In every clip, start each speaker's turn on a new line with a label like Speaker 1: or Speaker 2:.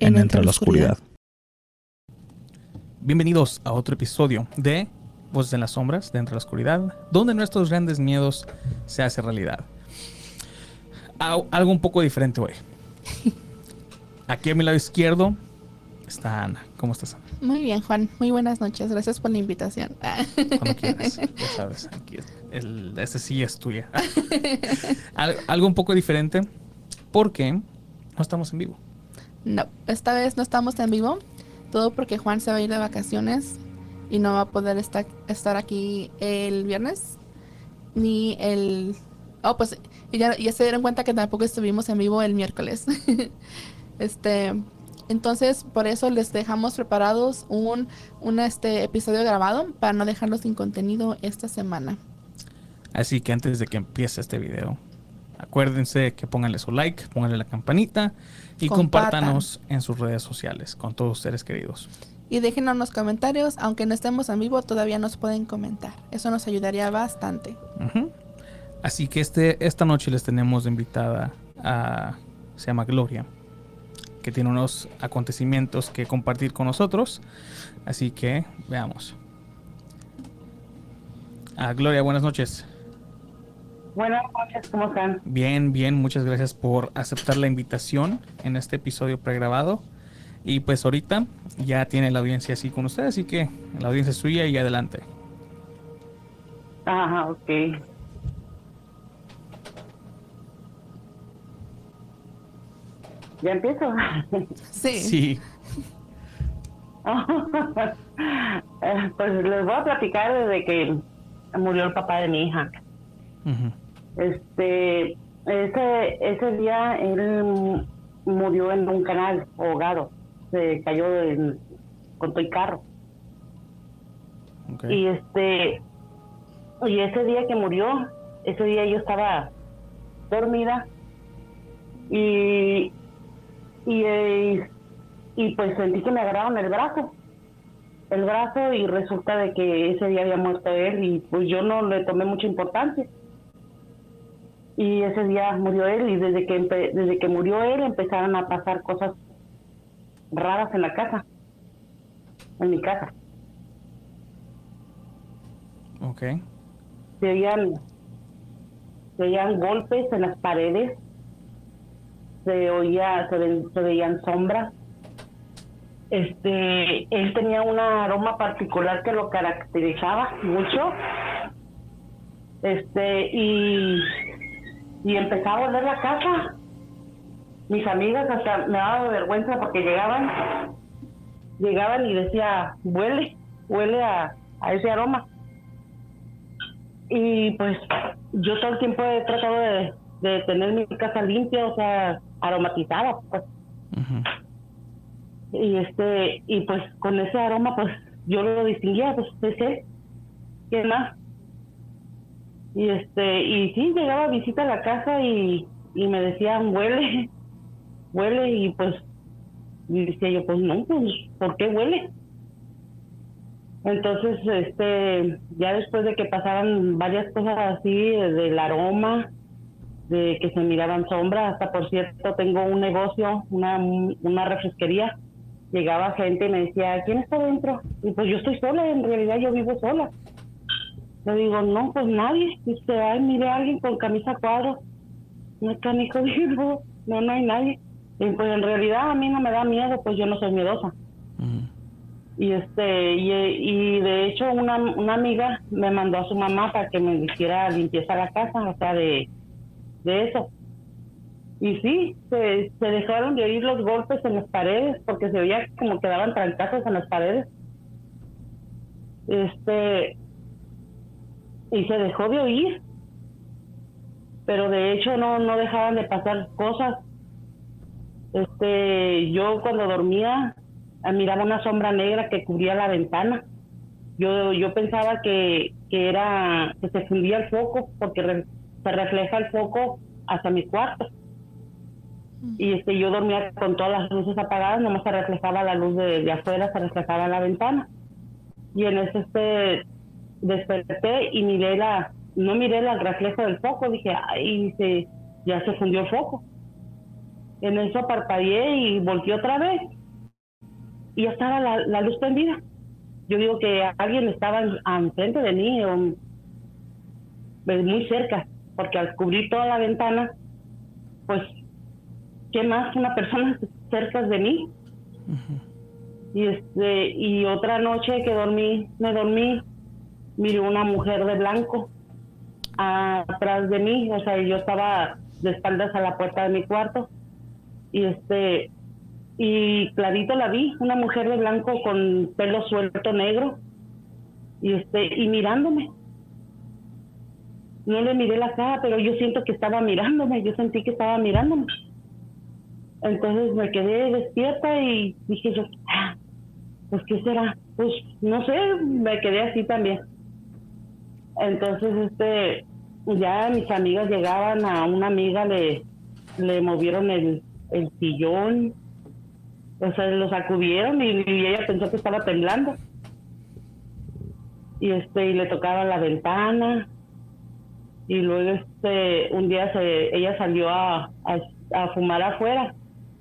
Speaker 1: En Entre la Oscuridad. Bienvenidos a otro episodio de Voces en las Sombras, de Entre la Oscuridad, donde nuestros grandes miedos se hacen realidad. Algo un poco diferente hoy. Aquí a mi lado izquierdo está Ana. ¿Cómo estás, Ana?
Speaker 2: Muy bien, Juan. Muy buenas noches. Gracias por la invitación.
Speaker 1: Cuando quieras. Ya sabes, aquí el, este sí es tuya. Al- algo un poco diferente porque no estamos en vivo.
Speaker 2: No, esta vez no estamos en vivo. Todo porque Juan se va a ir de vacaciones y no va a poder estar, estar aquí el viernes ni el... Oh, pues ya, ya se dieron cuenta que tampoco estuvimos en vivo el miércoles. este, entonces por eso les dejamos preparados un, un este episodio grabado para no dejarlo sin contenido esta semana.
Speaker 1: Así que antes de que empiece este video, acuérdense que pónganle su like, pónganle la campanita y
Speaker 2: Compartan.
Speaker 1: compártanos en sus redes sociales con todos ustedes seres queridos.
Speaker 2: Y déjenos en los comentarios, aunque no estemos en vivo, todavía nos pueden comentar. Eso nos ayudaría bastante.
Speaker 1: Así que este, esta noche les tenemos invitada a... Se llama Gloria, que tiene unos acontecimientos que compartir con nosotros. Así que veamos. Ah, Gloria, buenas noches.
Speaker 3: Buenas noches, ¿cómo están?
Speaker 1: Bien, bien, muchas gracias por aceptar la invitación en este episodio pregrabado. Y pues ahorita ya tiene la audiencia así con ustedes, así que la audiencia es suya y adelante.
Speaker 3: Ajá, ok. ¿Ya empiezo?
Speaker 2: Sí.
Speaker 1: Sí,
Speaker 3: Eh, pues les voy a platicar desde que murió el papá de mi hija.
Speaker 1: ujú,
Speaker 3: Este, ese, ese día él murió en un canal ahogado. Se cayó en- con todo el carro. Y este y ese día que murió, ese día yo estaba dormida y y, y pues sentí que me agarraron el brazo el brazo y resulta de que ese día había muerto él y pues yo no le tomé mucha importancia y ese día murió él y desde que empe- desde que murió él empezaron a pasar cosas raras en la casa en mi casa
Speaker 1: ok.
Speaker 3: se oían, se oían golpes en las paredes, se oía, se, ve- se veían sombras. Este, él tenía un aroma particular que lo caracterizaba mucho. Este, y, y empezaba a oler la casa. Mis amigas hasta me daba vergüenza porque llegaban, llegaban y decía, huele, huele a, a ese aroma y pues yo todo el tiempo he tratado de, de tener mi casa limpia, o sea, aromatizada, pues. Y este, y pues con ese aroma, pues yo lo distinguía, pues es él. ¿Quién más? Y este, y sí, llegaba a visita a la casa y, y me decían, huele, huele, y pues, y decía yo, pues no, pues, ¿por qué huele? Entonces, este, ya después de que pasaran varias cosas así, del aroma, de que se miraban sombras, hasta por cierto tengo un negocio, una, una refresquería, llegaba gente y me decía, ¿quién está dentro? Y pues yo estoy sola, en realidad yo vivo sola. Le digo, no, pues nadie. Dice, ay, mire a alguien con camisa cuadros. No está ni jodido, no, no hay nadie. Y pues en realidad a mí no me da miedo, pues yo no soy miedosa
Speaker 1: ujú,
Speaker 3: y este y, y de hecho una, una amiga me mandó a su mamá para que me hiciera limpieza la casa o sea de, de eso y sí se, se dejaron de oír los golpes en las paredes porque se veía como que daban trancazos en las paredes este y se dejó de oír pero de hecho no no dejaban de pasar cosas Este, yo cuando dormía eh, miraba una sombra negra que cubría la ventana. Yo, yo pensaba que, que era que se fundía el foco porque se refleja el foco hacia mi cuarto. Y este, yo dormía con todas las luces apagadas, nomás se reflejaba la luz de, de afuera, se reflejaba en la ventana. Y en ese este, desperté y miré la, no miré el reflejo del foco, dije, ay, se, ya se fundió el foco. En eso parpadeé y volteé otra vez. Y ya estaba la, luz prendida. Yo digo que alguien estaba enfrente de mí, o, pues, muy cerca, porque al cubrir toda la ventana, pues, ¿qué más una persona cerca de mí? Y este y otra noche que dormí, me dormí, miré una mujer de blanco atrás de mí, o sea, yo estaba de espaldas a la puerta de mi cuarto y este y clarito la vi, una mujer de blanco con pelo suelto negro y este y mirándome. No le miré la cara, pero yo siento que estaba mirándome, yo sentí que estaba mirándome. Entonces me quedé despierta y dije yo, ah, pues qué será, pues no sé, me quedé así también. Entonces este ya mis amigas llegaban, a una amiga le, le movieron el, el sillón, o sea, lo sacudieron y, ella pensó que estaba temblando. Y este, y le tocaba la ventana. Y luego este, un día se, ella salió a, a, fumar afuera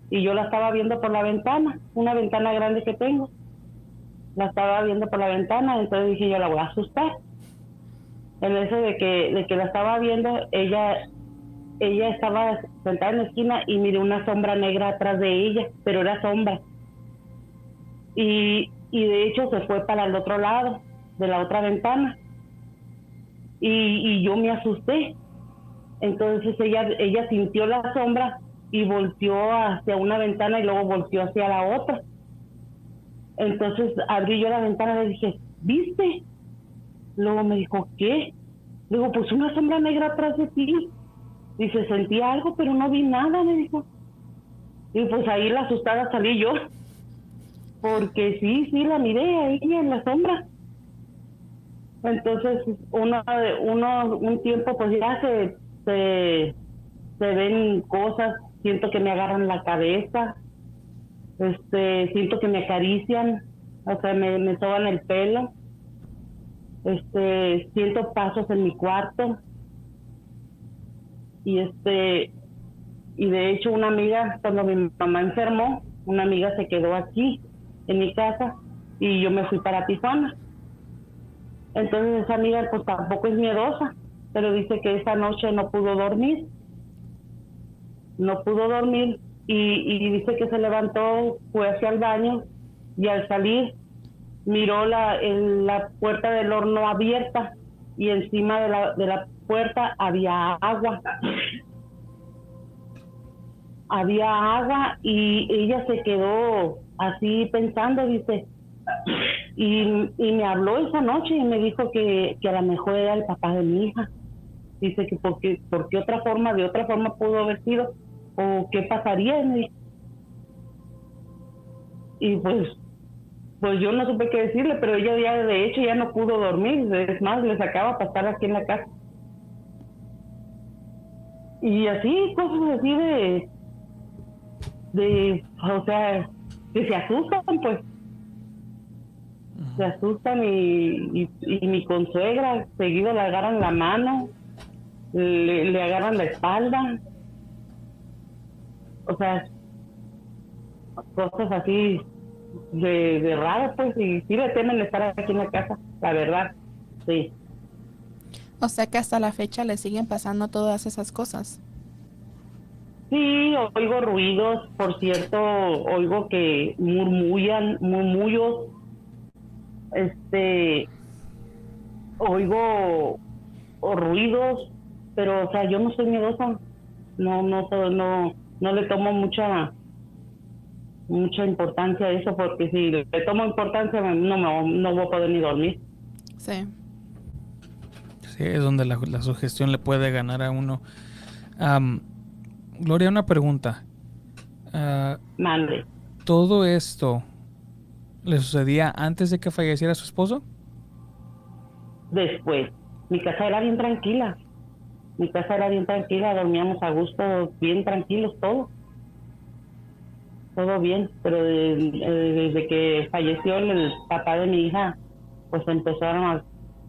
Speaker 3: y yo la estaba viendo por la ventana, una ventana grande que tengo. La estaba viendo por la ventana, entonces dije yo la voy a asustar en eso de que, de que la estaba viendo, ella, ella estaba sentada en la esquina y miré una sombra negra atrás de ella, pero era sombra. Y, y de hecho se fue para el otro lado, de la otra ventana. Y, y yo me asusté. Entonces ella, ella sintió la sombra y volteó hacia una ventana y luego volteó hacia la otra. Entonces abrí yo la ventana y le dije, ¿viste? Luego me dijo, ¿qué? Digo, pues una sombra negra atrás de ti. Dice, sentí algo, pero no vi nada, me dijo. Y pues ahí la asustada salí yo. Porque sí, sí, la miré ahí en la sombra. Entonces, uno, uno un tiempo, pues ya se, se, ven cosas, siento que me agarran la cabeza, este, siento que me acarician, o sea, me, me soban el pelo este siento pasos en mi cuarto. Y este y de hecho una amiga cuando mi mamá enfermó una amiga se quedó aquí en mi casa y yo me fui para Tijuana. Entonces esa amiga pues tampoco es miedosa pero dice que esa noche no pudo dormir. No pudo dormir y, y dice que se levantó fue hacia el baño y al salir miró la, la puerta del horno abierta y encima de la, de la puerta había agua. Había agua y ella se quedó así pensando, dice, y, y me habló esa noche y me dijo que, que, a lo mejor era el papá de mi hija. Dice que porque, porque otra forma, de otra forma pudo haber sido, o qué pasaría. Y pues pues yo no supe qué decirle, pero ella ya de hecho ya no pudo dormir, es más, le sacaba pasar aquí en la casa. Y así, cosas así de, de, o sea, que se asustan, pues. Se asustan y, y, mi consuegra seguido le agarran la mano, le, le agarran la espalda. O sea, cosas así de, de raro, pues, y sí le temen estar aquí en la casa, la verdad, sí.
Speaker 2: O sea que hasta la fecha le siguen pasando todas esas cosas.
Speaker 3: Sí, oigo ruidos, por cierto, oigo que murmullan, murmullos, este, oigo ruidos, pero, o sea, yo no soy miedosa, no, no, no, no le tomo mucha mucha importancia a eso porque si le tomo importancia no, no, no voy a poder ni dormir.
Speaker 2: Sí.
Speaker 1: Sí, es donde la, la sugestión le puede ganar a uno. Gloria, una pregunta. Ah,
Speaker 3: Mande.
Speaker 1: ¿Todo esto le sucedía antes de que falleciera su esposo?
Speaker 3: Después, mi casa era bien tranquila. Mi casa era bien tranquila, dormíamos a gusto, bien tranquilos todos. Todo bien, pero de- eh, desde que falleció el papá de mi hija, pues empezaron a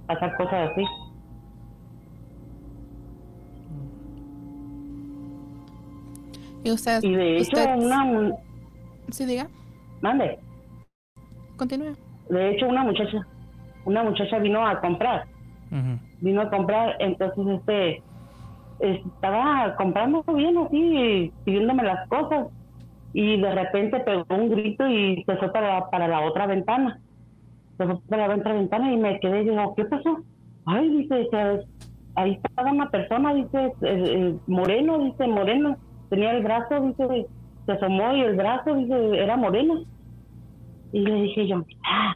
Speaker 3: pasar cosas así.
Speaker 2: Y usted,
Speaker 3: Y de hecho,
Speaker 2: usted,
Speaker 3: una...
Speaker 2: sí, diga,
Speaker 3: Mande.
Speaker 2: continúe.
Speaker 3: De hecho, una muchacha, una muchacha vino a comprar. Vino a comprar, entonces este estaba comprando bien así, pidiéndome las cosas y de repente pegó un grito y se para, para la otra ventana. Se fue para la otra ventana y me quedé y digo, ¿qué pasó? Ay, dice, "se- ahí estaba una persona, dice, eh, eh, moreno, dice, moreno, tenía el brazo, dice, se asomó y el brazo, dice, era moreno. Y le dije yo, ah,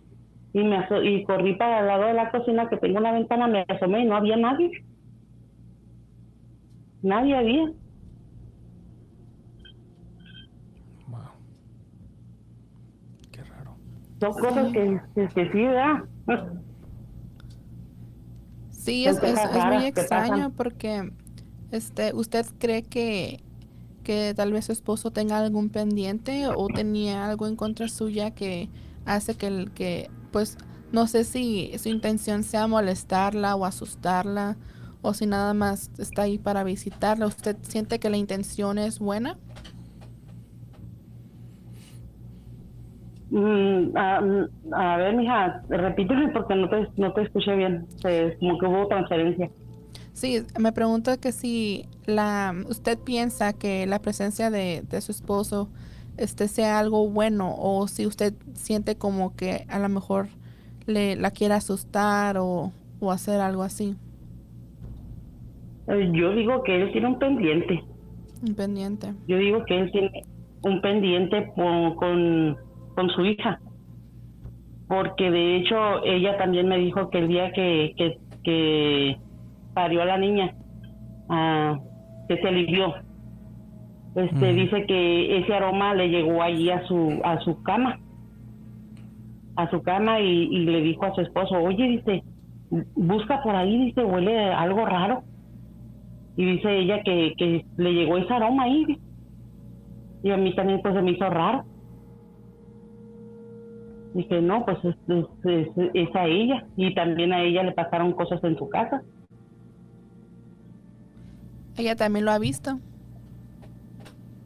Speaker 3: y me aso- y corrí para el lado de la cocina que tengo una ventana, me asomé y no había nadie. Nadie había.
Speaker 1: Wow. Qué raro.
Speaker 3: Son cosas que, que, que sí, ¿verdad?
Speaker 2: Sí, es, es, es muy extraño porque este, ¿usted cree que, que tal vez su esposo tenga algún pendiente o tenía algo en contra suya que hace que, el, que pues, no sé si su intención sea molestarla o asustarla o si nada más está ahí para visitarla? ¿Usted siente que la intención es buena?
Speaker 3: A, a ver, mija, repíteme porque no te, no te escuché bien. Se- como que hubo transferencia.
Speaker 2: Sí, me pregunto que si la usted piensa que la presencia de, de su esposo este sea algo bueno o si usted siente como que a lo mejor le la quiere asustar o, o hacer algo así,
Speaker 3: Eh, Yo digo que él tiene un pendiente.
Speaker 2: independiente.
Speaker 3: Yo digo que él tiene un pendiente con, con, con su hija. Porque de hecho ella también me dijo que el día que, que, que parió a la niña, ah, que se alivió, este dice que ese aroma le llegó allí a su, a su cama. A su cama y, y le dijo a su esposo, oye, dice, busca por ahí, dice, huele algo raro. Y dice ella que, que le llegó ese aroma ahí. Y a mí también pues se me hizo raro. Dije, no, pues es, es, es- es a ella. Y también a ella le pasaron cosas en su casa.
Speaker 2: Ella también lo ha visto.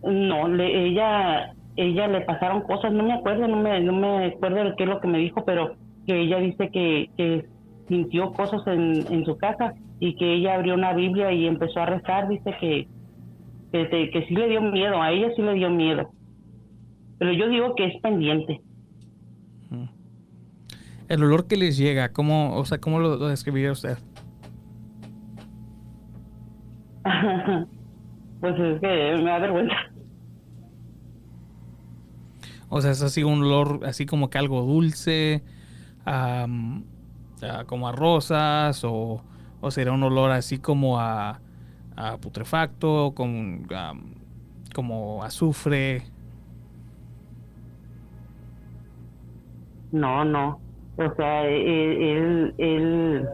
Speaker 3: No, le, ella ella le pasaron cosas, no me acuerdo, no me, no me acuerdo de qué es lo que me dijo, pero que ella dice que, que sintió cosas en, en su casa y que ella abrió una Biblia y empezó a rezar, dice que, que, que sí le dio miedo, a ella sí le dio miedo. Pero yo digo que es pendiente.
Speaker 1: El olor que les llega, ¿cómo, o sea, cómo lo, lo describiría usted?
Speaker 3: pues es que me da vergüenza.
Speaker 1: O sea, es así un olor, así como que algo dulce, a- como a rosas, o, o será un olor así como a, a putrefacto, con, como azufre.
Speaker 3: No, no. O sea, él, él, él-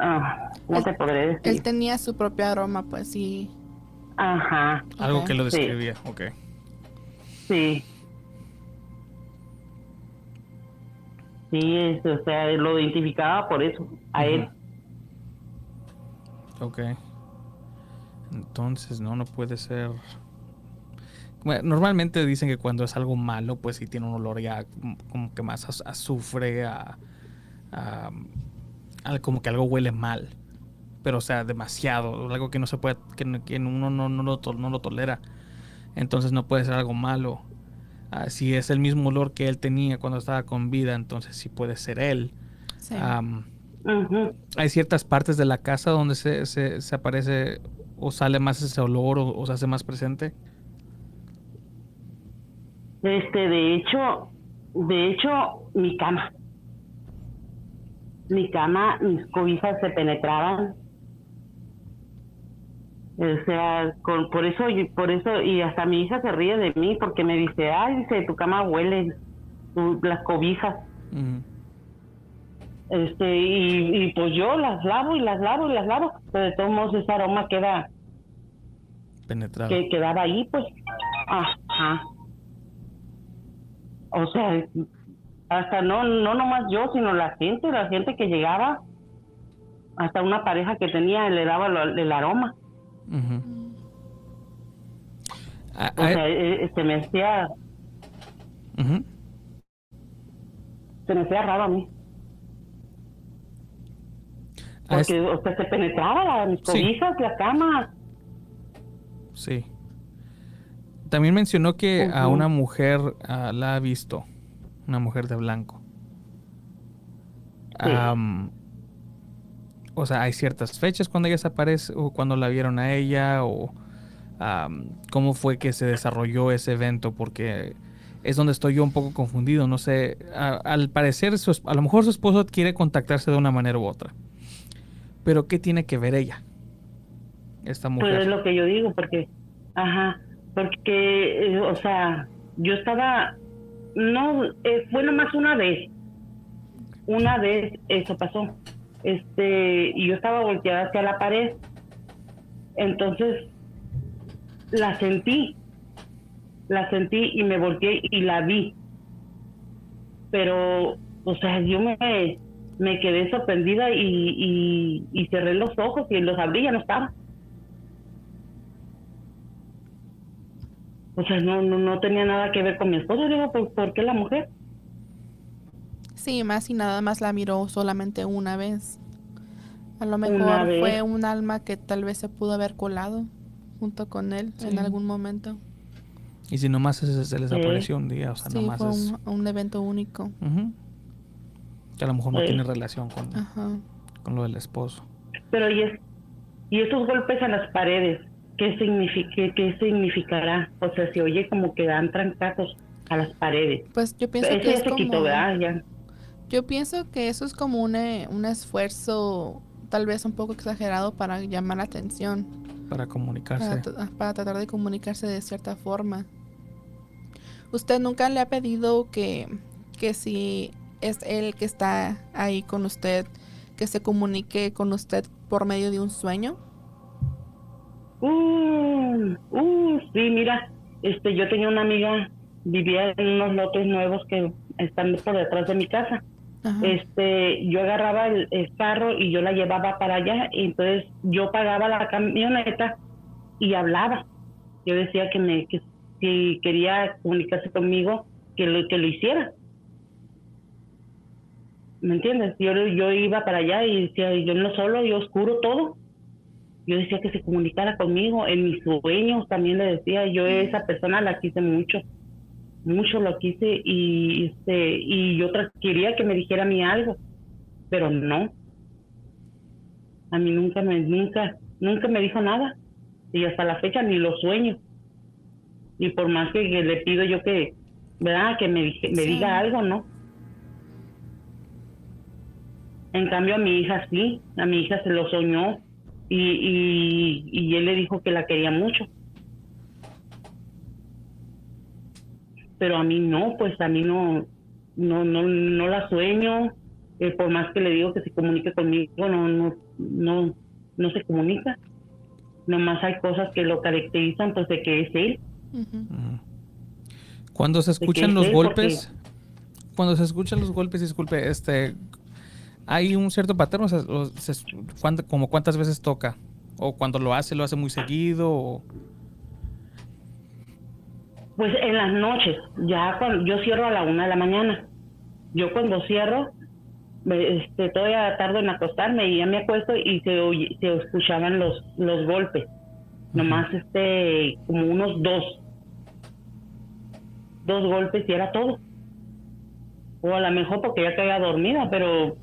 Speaker 3: ah, ¿cómo
Speaker 2: Él-
Speaker 3: te podré decir?
Speaker 2: Él tenía su propio aroma, pues sí.
Speaker 3: Ajá,
Speaker 1: Algo que lo
Speaker 3: Sí.
Speaker 1: describía, ok.
Speaker 3: sí. Sí, es, o sea, lo identificaba por eso, a él.
Speaker 1: Ok. Entonces, no, no puede ser. Bueno, normalmente dicen que cuando es algo malo, pues sí tiene un olor ya como- que más az- azufre, a, a- a- como que algo huele mal. Pero, o sea, demasiado, algo que no se puede, que, no- que uno no, no lo, to- no lo tolera. Entonces no puede ser algo malo. Si es el mismo olor que él tenía cuando estaba con vida, entonces sí puede ser él.
Speaker 2: Sí.
Speaker 3: Ujú.
Speaker 1: hay ciertas partes de la casa donde se, se, se aparece o sale más ese olor o, o se hace más presente.
Speaker 3: Este, de hecho, de hecho, mi cama. Mi cama, mis cobijas se penetraban. O sea, con, por eso, por eso, y hasta mi hija se ríe de mí porque me dice, ay, dice, tu cama huele, las cobijas. Este, y, y, pues yo las lavo y las lavo y las lavo, pero de todos modos ese aroma queda
Speaker 1: penetrado.
Speaker 3: Que quedaba ahí, pues. Ajá. O sea, hasta no, no nomás yo, sino la gente, la gente que llegaba, hasta una pareja que tenía le daba el aroma. o sea, e, e, se me hacía... Se me hacía raro a mí. Porque, o sea, se penetraba la, mis cobijas, la cama.
Speaker 1: Sí. También mencionó que a una mujer ah, la ha visto, una mujer de blanco. o sea, hay ciertas fechas cuando ella aparece o cuando la vieron a ella o cómo fue que se desarrolló ese evento porque es donde estoy yo un poco confundido. No sé, al parecer a lo mejor su esposo quiere contactarse de una manera u otra. Pero ¿qué tiene que ver ella? Esta mujer.
Speaker 3: Pues es lo que yo digo, porque, ajá, porque, eh, o sea, yo estaba, no, eh, fue nomás una vez, una vez eso pasó, este, y yo estaba volteada hacia la pared, entonces la sentí, la sentí y me volteé y la vi, pero, o sea, yo me, me quedé sorprendida y, y, cerré los ojos y los abrí y ya no estaba. O sea, no, no, no tenía nada que ver con mi esposo. Digo, ¿por, ¿por qué la mujer?
Speaker 2: Sí, más y nada más la miró solamente una vez. A lo mejor fue un alma que tal vez se pudo haber colado junto con él en algún momento.
Speaker 1: Y si nomás se, se les apareció un día, o sea,
Speaker 2: sí,
Speaker 1: fue
Speaker 2: un, evento único
Speaker 1: que a lo mejor no tiene relación con, con lo del esposo.
Speaker 3: Pero y, es, y esos golpes a las paredes, ¿qué, significa, qué significará? O sea, se oye como que dan trancazos a las paredes.
Speaker 2: Pues yo pienso que es como... Yo pienso que eso es como un, eh, un esfuerzo tal vez un poco exagerado para llamar la atención.
Speaker 1: Para comunicarse.
Speaker 2: Para, para, tratar de comunicarse de cierta forma. ¿Usted nunca le ha pedido que, que si es él que está ahí con usted, que se comunique con usted por medio de un sueño?
Speaker 3: Uh, uh, sí, mira, este, yo tenía una amiga, vivía en unos lotes nuevos que están por detrás de mi casa. Este, yo agarraba el, carro y yo la llevaba para allá, y entonces yo pagaba la camioneta y hablaba. Yo decía que me, que si quería comunicarse conmigo, que lo, que lo hiciera. ¿me entiendes? Yo, yo iba para allá y decía, yo no solo, yo oscuro todo. Yo decía que se comunicara conmigo, en mis sueños también le decía, yo esa persona la quise mucho, mucho lo quise y este y yo quería que me dijera a mí algo, pero no. A mí nunca me nunca nunca me dijo nada y hasta la fecha ni lo sueño. Y por más que, le pido yo que, ¿verdad? Que me, me diga algo, ¿no? En cambio a mi hija sí, a mi hija se lo soñó y, y, él le dijo que la quería mucho. Pero a mí no, pues a mí no, no, no, no la sueño. Eh, por más que le digo que se comunique conmigo, no, no, no, no se comunica. Nomás hay cosas que lo caracterizan, pues de que es él.
Speaker 1: Cuando se escuchan los golpes, cuando se escuchan los golpes, disculpe, este, hay un cierto patrón, o sea, como cuántas veces toca, o cuando lo hace, lo hace muy seguido,
Speaker 3: Pues en las noches, ya cuando yo cierro a la una de la mañana. Yo cuando cierro, este, todavía tardo en acostarme y ya me acuesto y se, se escuchaban los, los golpes. Nomás este, como unos dos. Dos golpes y era todo. O a lo mejor porque ya caía dormida, pero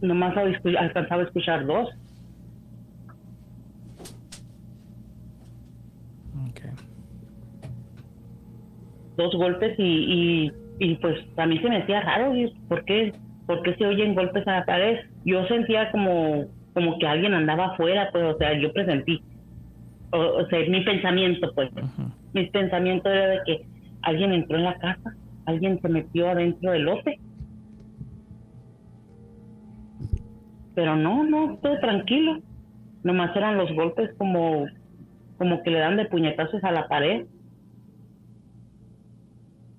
Speaker 3: nomás alcanzaba a escuchar dos. Dos golpes y, y, pues a mí se me hacía raro, ¿por qué, ¿por qué se oyen golpes a la pared? Yo sentía como, como que alguien andaba afuera, pues o sea, yo presentí. o, sea, mi pensamiento, pues, mi pensamiento era de que alguien entró en la casa, alguien se metió adentro del lote. Pero no, no, todo tranquilo. Nomás eran los golpes como, como que le dan de puñetazos a la pared.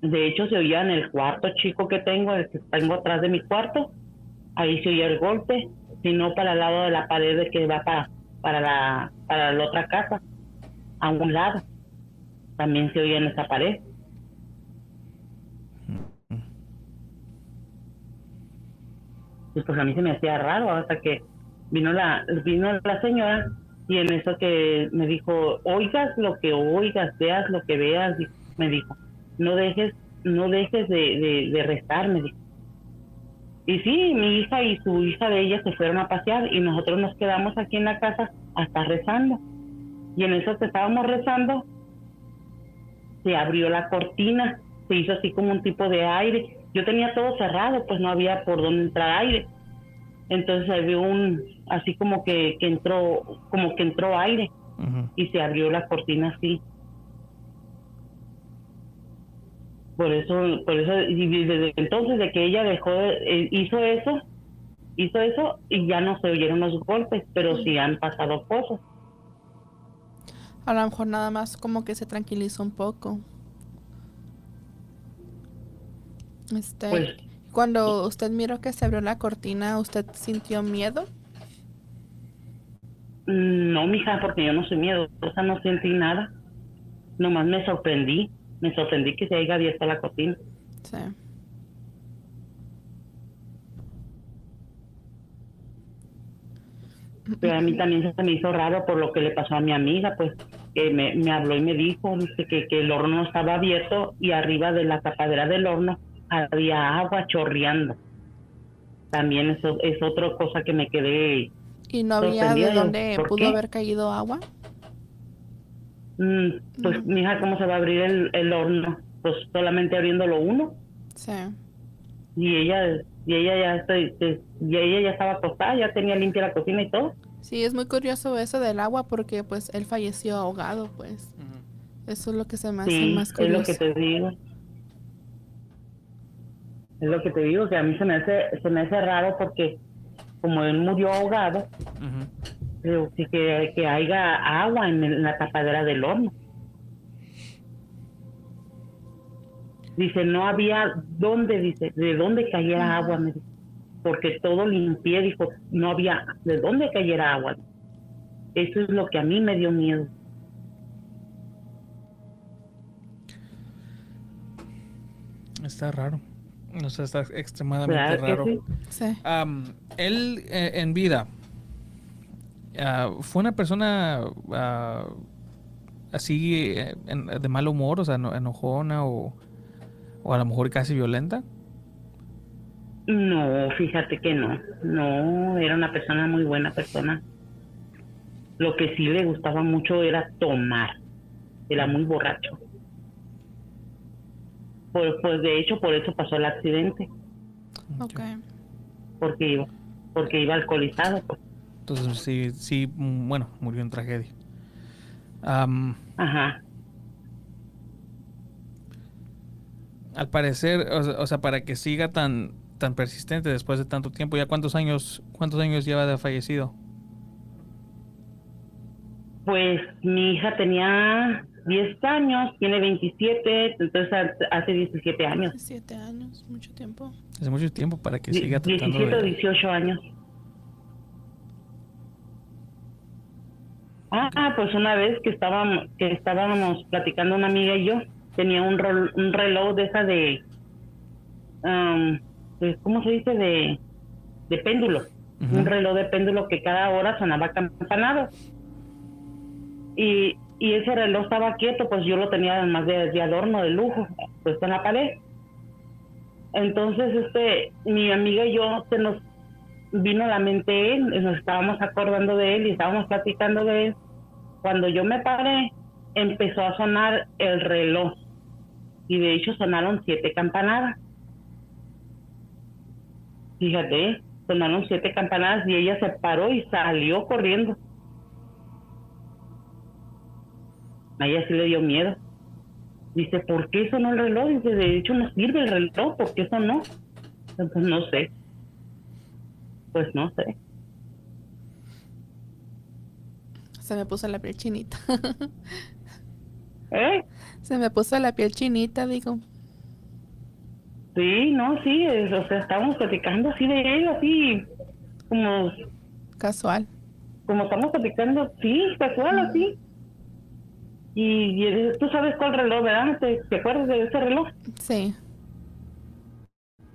Speaker 3: De hecho, se oía en el cuarto chico que tengo, el que tengo atrás de mi cuarto. Ahí se oía el golpe, sino para el lado de la pared de que va para, para, la, para la otra casa, a un lado. También se oía en esa pared. Y pues a mí se me hacía raro hasta que vino la, vino la señora y en eso que me dijo, oigas lo que oigas, veas lo que veas, me dijo, no dejes, no dejes de, de, de rezar, me dijo. Y sí, mi hija y su hija de ella se fueron a pasear y nosotros nos quedamos aquí en la casa hasta rezando. Y en eso que estábamos rezando, se abrió la cortina, se hizo así como un tipo de aire. Yo tenía todo cerrado, pues no había por dónde entrar aire. Entonces se vio un, así como que, que entró, como que entró aire y se abrió la cortina así. Por eso, por eso, y desde entonces de que ella dejó, eh, hizo eso, hizo eso y ya no se oyeron los golpes, pero sí han pasado cosas.
Speaker 2: A lo mejor nada más como que se tranquilizó un poco. Este, pues, cuando usted miró que se abrió la cortina, ¿usted sintió miedo?
Speaker 3: Mm, no, mija, porque yo no soy miedo, o sea, no sentí nada. Nomás me sorprendí me sorprendí que se haya abierto la cocina. Sí. Pero a mí también se me hizo raro por lo que le pasó a mi amiga, pues que me, me habló y me dijo que, que el horno estaba abierto y arriba de la tapadera del horno había agua chorreando. También eso es otra cosa que me quedé.
Speaker 2: ¿Y no había de dónde pudo haber caído agua?
Speaker 3: Mm, pues, mija, ¿cómo se va a abrir el, el horno? Pues solamente abriéndolo uno. Sí. Y ella, y ella ya estoy, y ella ya estaba acostada, ya tenía limpia la cocina y todo.
Speaker 2: Sí, es muy curioso eso del agua porque pues él falleció ahogado, pues. Eso es lo que se me hace más curioso.
Speaker 3: es lo que te digo. Es lo que te digo, que a mí se me hace, se me hace raro porque como él murió ahogado, que, que haya agua en la tapadera del horno. Dice, no había dónde, dice, de dónde cayera agua, porque todo limpié, dijo, no había de dónde cayera agua. Eso es lo que a mí me dio miedo.
Speaker 1: Está raro. O sea, está extremadamente raro. él eh, en vida, Ah, ¿Fue una persona uh, así eh, de mal humor, o sea, enojona o, o a lo mejor casi violenta?
Speaker 3: No, fíjate que no. No, era una persona muy buena persona. Lo que sí le gustaba mucho era tomar. Era muy borracho. Pues, pues de hecho, por eso pasó el accidente. Ok. Porque iba, porque iba alcoholizado. Pues.
Speaker 1: Entonces sí, sí, bueno, murió en tragedia. Ajá. Al parecer, o, sea, para que siga tan tan persistente después de tanto tiempo, ¿ya cuántos años cuántos años lleva de fallecido?
Speaker 3: Pues mi hija tenía 10 años, tiene 27, entonces hace 17 años.
Speaker 2: 17 años, mucho tiempo.
Speaker 1: Hace mucho tiempo para que siga tratando
Speaker 3: 17 o 18 años. Ah, pues una vez que estábamos, que estábamos platicando una amiga y yo, tenía un, un reloj de esa de, um, pues, ¿cómo se dice? De, de péndulo. Un reloj de péndulo que cada hora sonaba campanado. Y, y ese reloj estaba quieto, pues yo lo tenía de, de adorno, de lujo, puesto en la pared. Entonces, este, mi amiga y yo se nos vino a la mente él, nos estábamos acordando de él y estábamos platicando de él. Cuando yo me paré, empezó a sonar el reloj y de hecho sonaron siete campanadas. Fíjate, sonaron siete campanadas y ella se paró y salió corriendo. A ella sí le dio miedo. Dice, ¿por qué sonó el reloj? Dice, de hecho no sirve el reloj, ¿por qué sonó? Entonces no sé. Pues no sé.
Speaker 2: Se me puso la piel chinita.
Speaker 3: ¿Eh?
Speaker 2: Se me puso la piel chinita, digo.
Speaker 3: Sí, no, sí, es- o sea, estábamos platicando así de él, así como,
Speaker 2: Casual.
Speaker 3: como estamos platicando, sí, casual, así. Y, y tú sabes cuál reloj, ¿verdad? ¿Te, te acuerdas de ese reloj?
Speaker 2: Sí.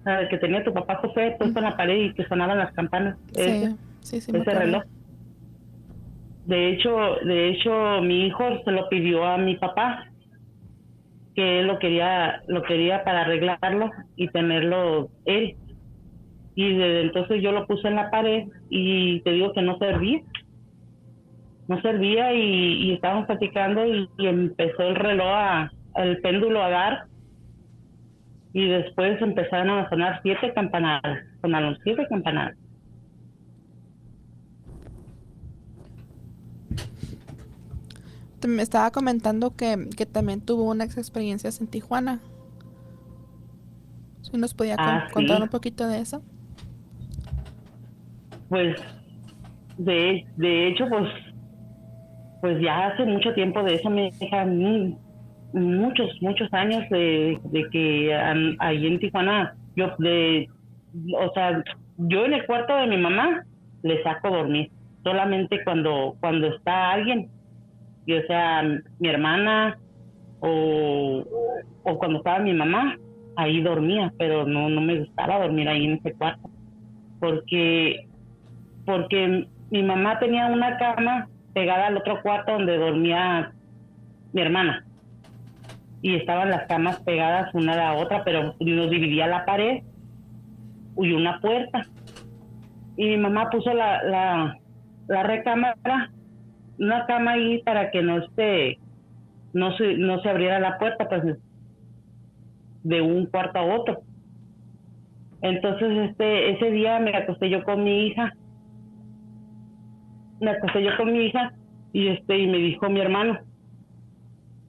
Speaker 3: Ah, El que tenía tu papá José puesto en la pared y que sonaban las campanas. Ese,
Speaker 2: Sí. Sí, sí, me
Speaker 3: ese reloj. De hecho, de hecho, mi hijo se lo pidió a mi papá que él lo quería, lo quería para arreglarlo y tenerlo él. Y desde entonces yo lo puse en la pared y te digo que no servía. No servía y, y estábamos platicando y, y empezó el reloj, a, el péndulo a dar y después empezaron a sonar siete campanadas, sonaron siete campanadas.
Speaker 2: Me estaba comentando que, que también tuvo unas experiencias en Tijuana. ¿Sí nos podía con-
Speaker 3: Ah, sí.
Speaker 2: contar un poquito de eso?
Speaker 3: Pues, de, de hecho, pues, pues ya hace mucho tiempo de eso me dejan muchos, muchos años de, de que ahí en Tijuana, yo de, o sea, yo en el cuarto de mi mamá le saco dormir, solamente cuando, cuando está alguien, y, o sea, mi hermana o, o cuando estaba mi mamá, ahí dormía, pero no, no me gustaba dormir ahí en ese cuarto, porque porque mi mamá tenía una cama pegada al otro cuarto donde dormía mi hermana. Y estaban las camas pegadas una a la otra, pero nos dividía la pared y una puerta. Y mi mamá puso la, la, la recámara, una cama ahí para que no esté, no se, no se abriera la puerta, pues de un cuarto a otro. Entonces este, ese día me acosté yo con mi hija me acosté yo con mi hija y este y me dijo mi hermano.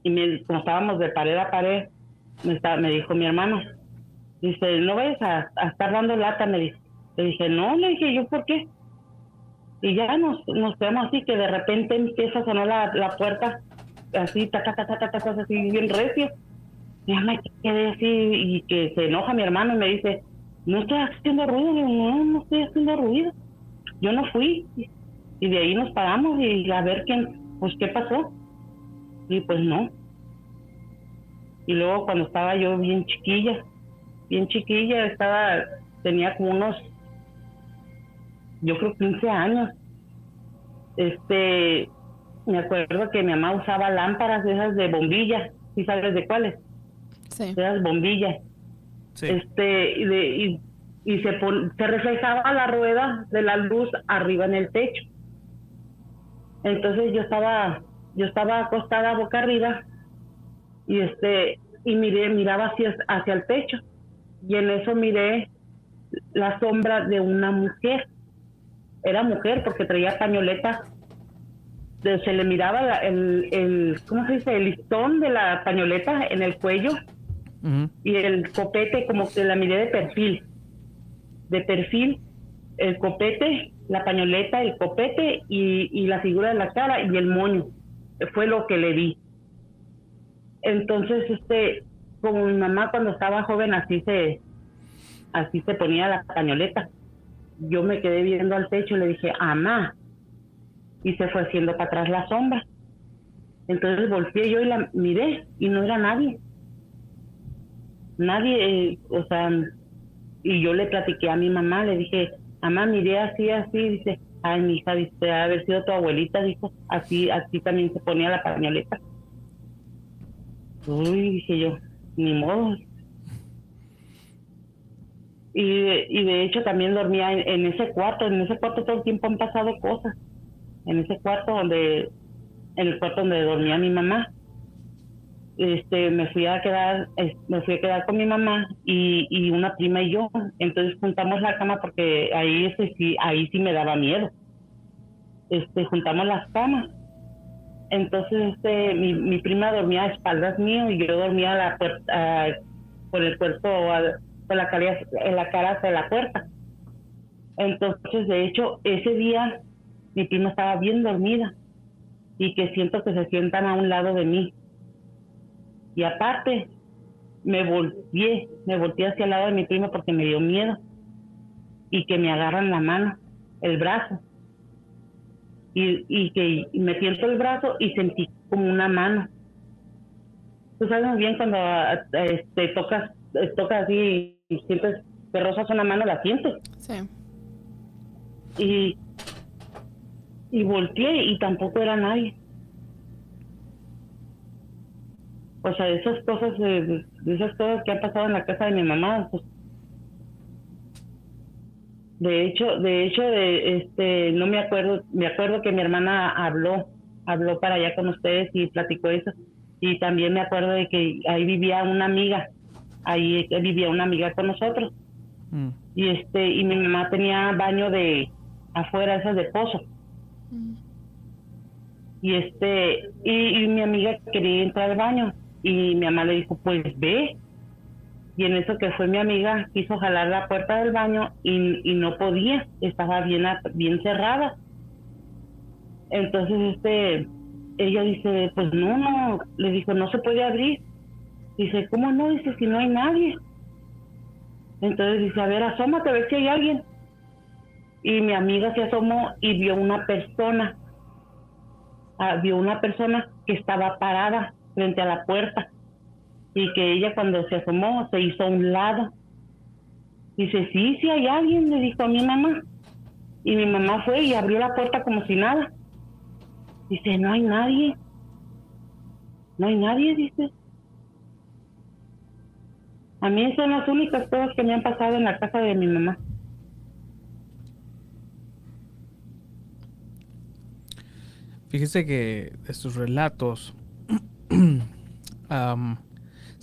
Speaker 3: Y me, como estábamos de pared a pared me, está- me dijo mi hermano. Dice no vayas a, a estar dando lata me dijo. Le dije no le dije yo por qué y ya nos nos quedamos así que de repente empieza a sonar la, la puerta así ta ta ta ta ta ta, ta, así bien recio. Ya me quedé así y que se enoja mi hermano y me dice no estoy haciendo ruido no no estoy haciendo ruido yo no fui y de ahí nos paramos y a ver quién, pues qué pasó. Y pues no. Y luego cuando estaba yo bien chiquilla, bien chiquilla, estaba, tenía como unos, yo creo 15 años. Este, me acuerdo que mi mamá usaba lámparas de esas de bombilla, ¿sí sabes de cuáles?
Speaker 2: Sí.
Speaker 3: De esas bombillas
Speaker 1: Sí.
Speaker 3: este y, de- y, y se pon- se reflejaba la rueda de la luz arriba en el techo entonces yo estaba yo estaba acostada boca arriba y este y miré miraba hacia hacia el techo. Y en eso miré la sombra de una mujer. Era mujer porque traía pañoleta. Se le miraba la- el, el cómo se dice el listón de la pañoleta en el cuello. Y el copete como que la miré de perfil. De perfil, el copete, la pañoleta, el copete y, y la figura de la cara y el moño. Fue lo que le vi. Entonces, este, como mi mamá cuando estaba joven así se, así se ponía la pañoleta. Yo me quedé viendo al techo y le dije, amá. Y se fue haciendo para atrás la sombra. Entonces volteé yo y la miré y no era nadie nadie, eh, o sea, y yo le platiqué a mi mamá, le dije, mamá, miré así, así, dice, ay, mi hija, dice, "Debe haber sido tu abuelita, dijo, así, así también se ponía la pañoleta. Uy, dije yo, ni modo. Y, y de hecho también dormía en, en ese cuarto, en ese cuarto todo el tiempo han pasado cosas, en ese cuarto donde, en el cuarto donde dormía mi mamá este me fui a quedar me fui a quedar con mi mamá y, una prima y yo entonces juntamos la cama porque ahí ese sí ahí sí me daba miedo este juntamos las camas Entonces, este, mi, mi prima dormía a espaldas mío y yo dormía la puerta, con el cuerpo, con la cara, en la cara hacia la puerta. Entonces, de hecho, ese día mi prima estaba bien dormida y que siento que se sientan a un lado de mí. Y aparte, me volteé, me volteé hacia el lado de mi prima porque me dio miedo y que me agarran la mano, el brazo y, y que me siento el brazo y sentí como una mano. Tú sabes muy bien cuando este, tocas, tocas así y sientes que rozas una mano, la sientes.
Speaker 2: Sí.
Speaker 3: Y, y volteé y tampoco era nadie. O sea, esas cosas, de, esas cosas que han pasado en la casa de mi mamá, pues, de hecho, de hecho, de, este, no me acuerdo, me acuerdo que mi hermana habló, habló para allá con ustedes y platicó eso. Y también me acuerdo de que ahí vivía una amiga, ahí vivía una amiga con nosotros. Mm. Y este, y mi mamá tenía baño de afuera, esas de pozo. Mm. Y este, y, y mi amiga quería entrar al baño. Y mi mamá le dijo, pues ve, y en eso que fue mi amiga quiso jalar la puerta del baño y, no podía, estaba bien, bien cerrada. Entonces este, ella dice, pues no, no, le dijo, no se puede abrir. Dice, ¿cómo no? Dice, si no hay nadie. Entonces dice, a ver, asómate a ver si hay alguien. Y mi amiga se asomó y vio una persona, ah, vio una persona que estaba parada frente a la puerta y que ella cuando se asomó se hizo a un lado. Dice, sí, sí hay alguien, le dijo a mi mamá. Y mi mamá fue y abrió la puerta como si nada. Dice, no hay nadie. No hay nadie, dice. A mí son las únicas cosas que me han pasado en la casa de mi mamá.
Speaker 1: Fíjese que estos relatos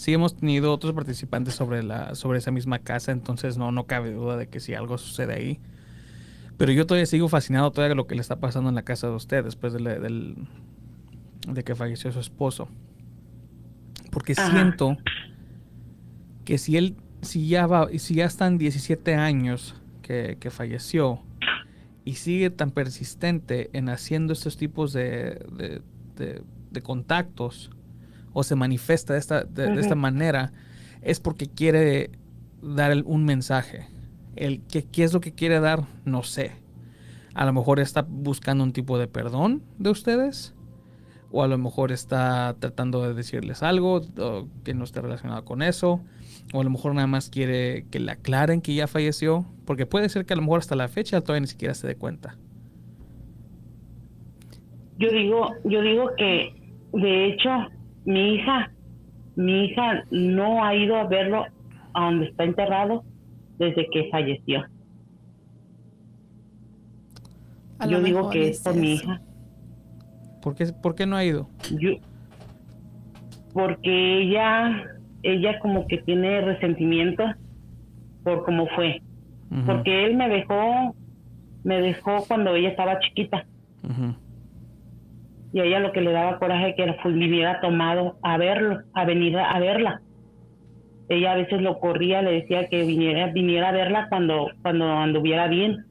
Speaker 1: Sí hemos tenido otros participantes sobre, la, sobre esa misma casa, entonces no, no cabe duda de que si algo sucede ahí. Pero yo todavía sigo fascinado todavía de lo que le está pasando en la casa de usted después de, de que falleció su esposo. Porque siento que si él, si ya va, si ya están 17 años que, que, falleció y sigue tan persistente en haciendo estos tipos de, de, de contactos, o se manifiesta de esta, de, esta manera, es porque quiere dar un mensaje. El, ¿qué, ¿Qué es lo que quiere dar? No sé. A lo mejor está buscando un tipo de perdón de ustedes. O a lo mejor está tratando de decirles algo que no esté relacionado con eso. O a lo mejor nada más quiere que le aclaren que ya falleció. Porque puede ser que a lo mejor hasta la fecha todavía ni siquiera se dé cuenta.
Speaker 3: Yo digo, yo digo que de hecho mi hija, mi hija no ha ido a verlo a donde está enterrado desde que falleció. Yo digo que es por mi hija.
Speaker 1: ¿Por qué, ¿Por qué no ha ido?
Speaker 3: Yo, porque ella, ella como que tiene resentimiento por cómo fue. Porque él me dejó, me dejó cuando ella estaba chiquita y a ella lo que le daba coraje que fue, viniera tomado a verlo, a venir a verla. Ella a veces lo corría, le decía que viniera, viniera a verla cuando, cuando anduviera bien.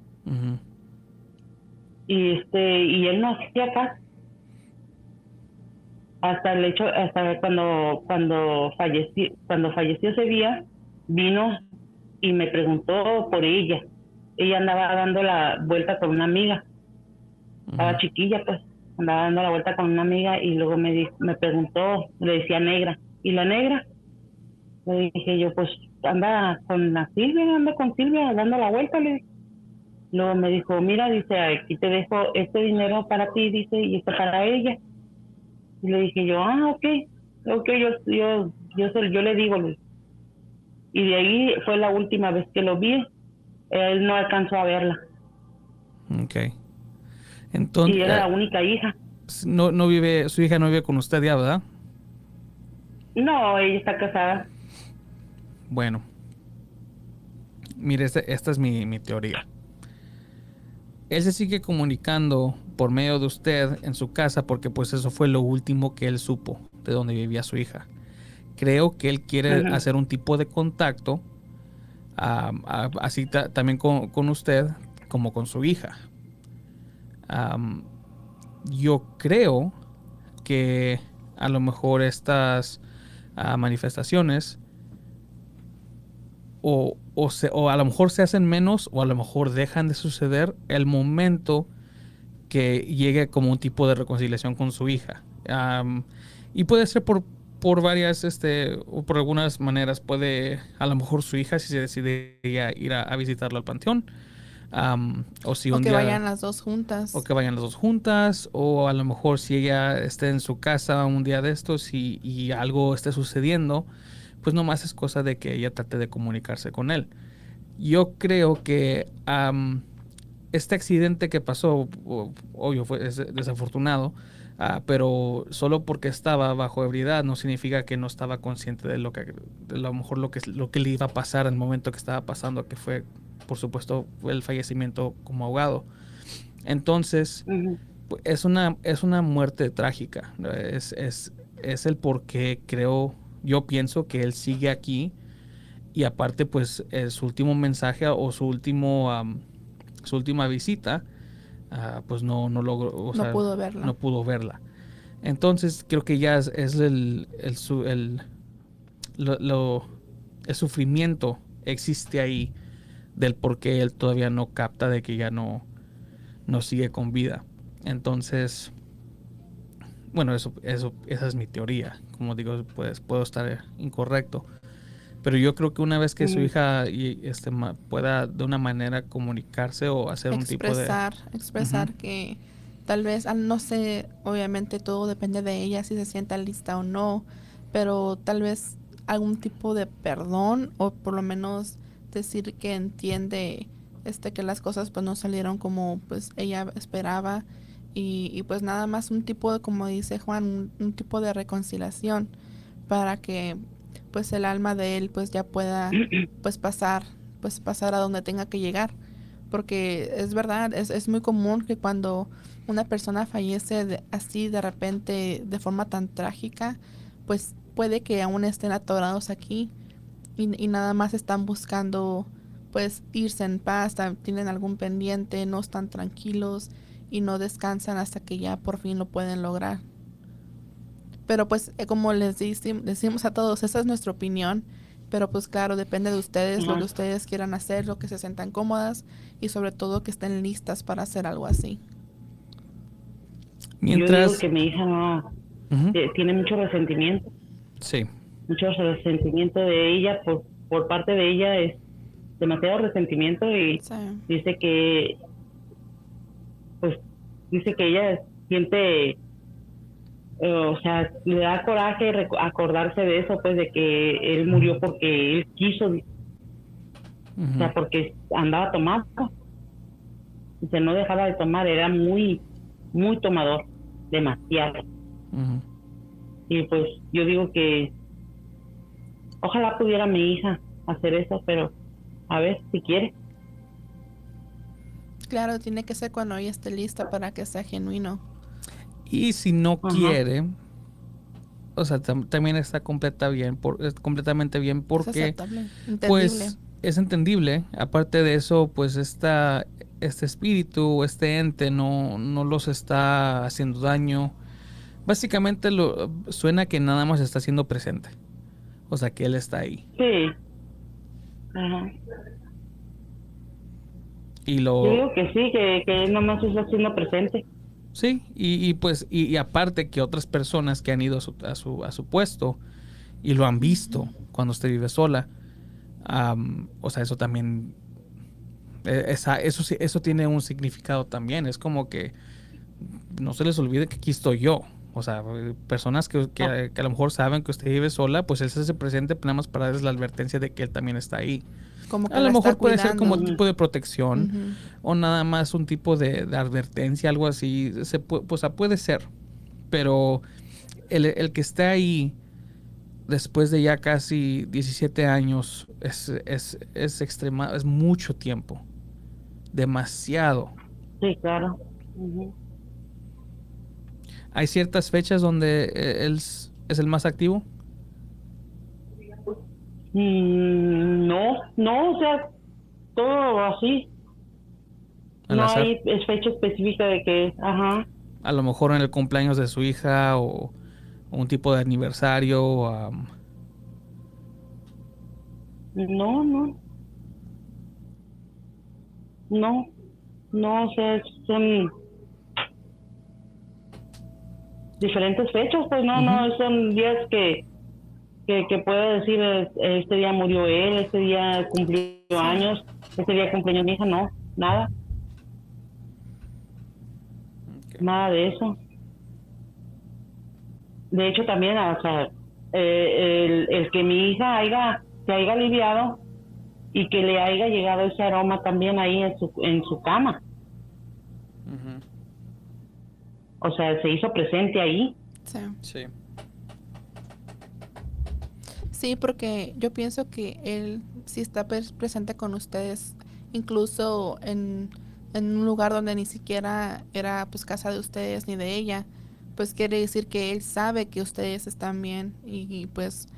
Speaker 3: Y este, y él no hacía acá. Hasta el hecho, hasta cuando, cuando falleció, cuando falleció ese día, vino y me preguntó por ella. Ella andaba dando la vuelta con una amiga. Estaba chiquilla, pues andaba dando la vuelta con una amiga y luego me, me preguntó, le decía negra, ¿y la negra? Le dije yo, pues anda con la Silvia, anda con Silvia dando la vuelta, le Luego me dijo, mira, dice, aquí te dejo este dinero para ti, dice, y este para ella. Y le dije yo, ah, ok, ok, yo, yo, yo, yo le digo, y de ahí fue la última vez que lo vi, él no alcanzó a verla.
Speaker 1: Okay. Entonces,
Speaker 3: y era la única hija.
Speaker 1: No, no vive, su hija no vive con usted ya, ¿verdad?
Speaker 3: No, ella está casada.
Speaker 1: Bueno, mire, este, esta es mi, mi teoría. él se sigue comunicando por medio de usted en su casa porque pues eso fue lo último que él supo de dónde vivía su hija. Creo que él quiere hacer un tipo de contacto así también con, usted como con su hija. Yo creo que a lo mejor estas ah, manifestaciones o, o, a lo mejor se hacen menos o a lo mejor dejan de suceder el momento que llegue como un tipo de reconciliación con su hija. y puede ser por, por varias, este, o por algunas maneras. Puede, a lo mejor su hija, si se decide ir a, visitarlo al panteón. O si
Speaker 2: que vayan las dos juntas.
Speaker 1: O que vayan las dos juntas. O a lo mejor si ella esté en su casa un día de estos y, y algo esté sucediendo, pues nomás es cosa de que ella trate de comunicarse con él. Yo creo que este accidente que pasó, obvio, fue desafortunado, ah, pero solo porque estaba bajo ebriedad no significa que no estaba consciente de lo que, de lo mejor lo que, lo que le iba a pasar en el momento que estaba pasando, que fue, por supuesto, el fallecimiento como ahogado. Entonces, es, una, es una muerte trágica. Es, es, es el por qué creo, yo pienso que él sigue aquí y aparte, pues, eh, su último mensaje o su último su última visita, ah, pues no, no logró,
Speaker 2: no pudo verla.
Speaker 1: No pudo verla. Entonces creo que ya es, el, el, el, lo, el sufrimiento existe ahí del por qué él todavía no capta de que ya no, no sigue con vida. Entonces, bueno, eso, eso, esa es mi teoría. Como digo, pues puedo estar incorrecto. Pero yo creo que una vez que su hija y este pueda de una manera comunicarse o hacer un tipo de
Speaker 2: expresar que tal vez no sé, obviamente todo depende de ella si se sienta lista o no, pero tal vez algún tipo de perdón o por lo menos decir que entiende este que las cosas pues no salieron como pues ella esperaba y, y pues nada más un tipo de como dice Juan un tipo de reconciliación para que pues el alma de él pues ya pueda pues pasar, pues pasar a donde tenga que llegar. Porque es verdad, es, es muy común que cuando una persona fallece así de repente, de forma tan trágica, pues puede que aún estén atorados aquí y, y nada más están buscando pues irse en paz, tienen algún pendiente, no están tranquilos y no descansan hasta que ya por fin lo pueden lograr. Pero pues eh, como les decimos a todos, esa es nuestra opinión. Pero pues claro, depende de ustedes, lo que ustedes quieran hacer, lo que se sientan cómodas y sobre todo que estén listas para hacer algo así.
Speaker 3: Mientras... Yo digo que mi hija no, eh, tiene mucho resentimiento.
Speaker 1: Sí.
Speaker 3: Mucho resentimiento de ella, por, por parte de ella es demasiado resentimiento y dice que, pues, dice que ella siente o sea, le da coraje acordarse de eso, pues de que él murió porque él quiso, o sea, porque andaba tomando. Dice, no dejaba de tomar, era muy, muy tomador, demasiado. Y pues yo digo que ojalá pudiera mi hija hacer eso, pero a ver si quiere.
Speaker 2: Claro, tiene que ser cuando ella esté lista para que sea genuino.
Speaker 1: Y si no quiere, o sea, también está completa bien, por, completamente bien porque, pues, es entendible. Aparte de eso, pues, esta, este espíritu, este ente no, no los está haciendo daño. Básicamente lo, suena que nada más está siendo presente. O sea, que él está ahí.
Speaker 3: Sí. Ajá.
Speaker 1: Y lo...
Speaker 3: Yo digo que sí, que, que él más está siendo presente.
Speaker 1: Sí, y, pues, y, aparte que otras personas que han ido a su, a su, puesto y lo han visto cuando usted vive sola, o sea, eso también, e, esa, eso, eso tiene un significado también, es como que no se les olvide que aquí estoy yo. O sea, personas que, que, ah. a lo mejor saben que usted vive sola, pues él se hace presente nada más para darles la advertencia de que él también está ahí a lo mejor puede ser como un tipo de protección o nada más un tipo de, advertencia, algo así. Se puede, pues, puede ser. Pero el, que esté ahí después de ya casi 17 años es, es, es extrema, es mucho tiempo. Demasiado
Speaker 3: Sí, claro.
Speaker 1: ¿Hay ciertas fechas donde eh, él es el más activo?
Speaker 3: Mm, no, no, o sea, todo así. no hay fecha específica de que, ajá.
Speaker 1: A lo mejor en el cumpleaños de su hija o, un tipo de aniversario.
Speaker 3: No, no. No, no, o sea, son diferentes fechas, pues no, no, son días que, que, que puede decir, este día murió él, este día cumplió años, este día cumpleaños mi hija, no, nada. Nada de eso. De hecho, también, o sea, eh, el, el, que mi hija haya, se haya aliviado y que le haya llegado ese aroma también ahí en su, en su cama. O sea, se hizo presente ahí.
Speaker 2: Sí. Sí. Sí, porque yo pienso que él sí está presente con ustedes, incluso en, en, un lugar donde ni siquiera era pues casa de ustedes ni de ella, pues quiere decir que él sabe que ustedes están bien y, pues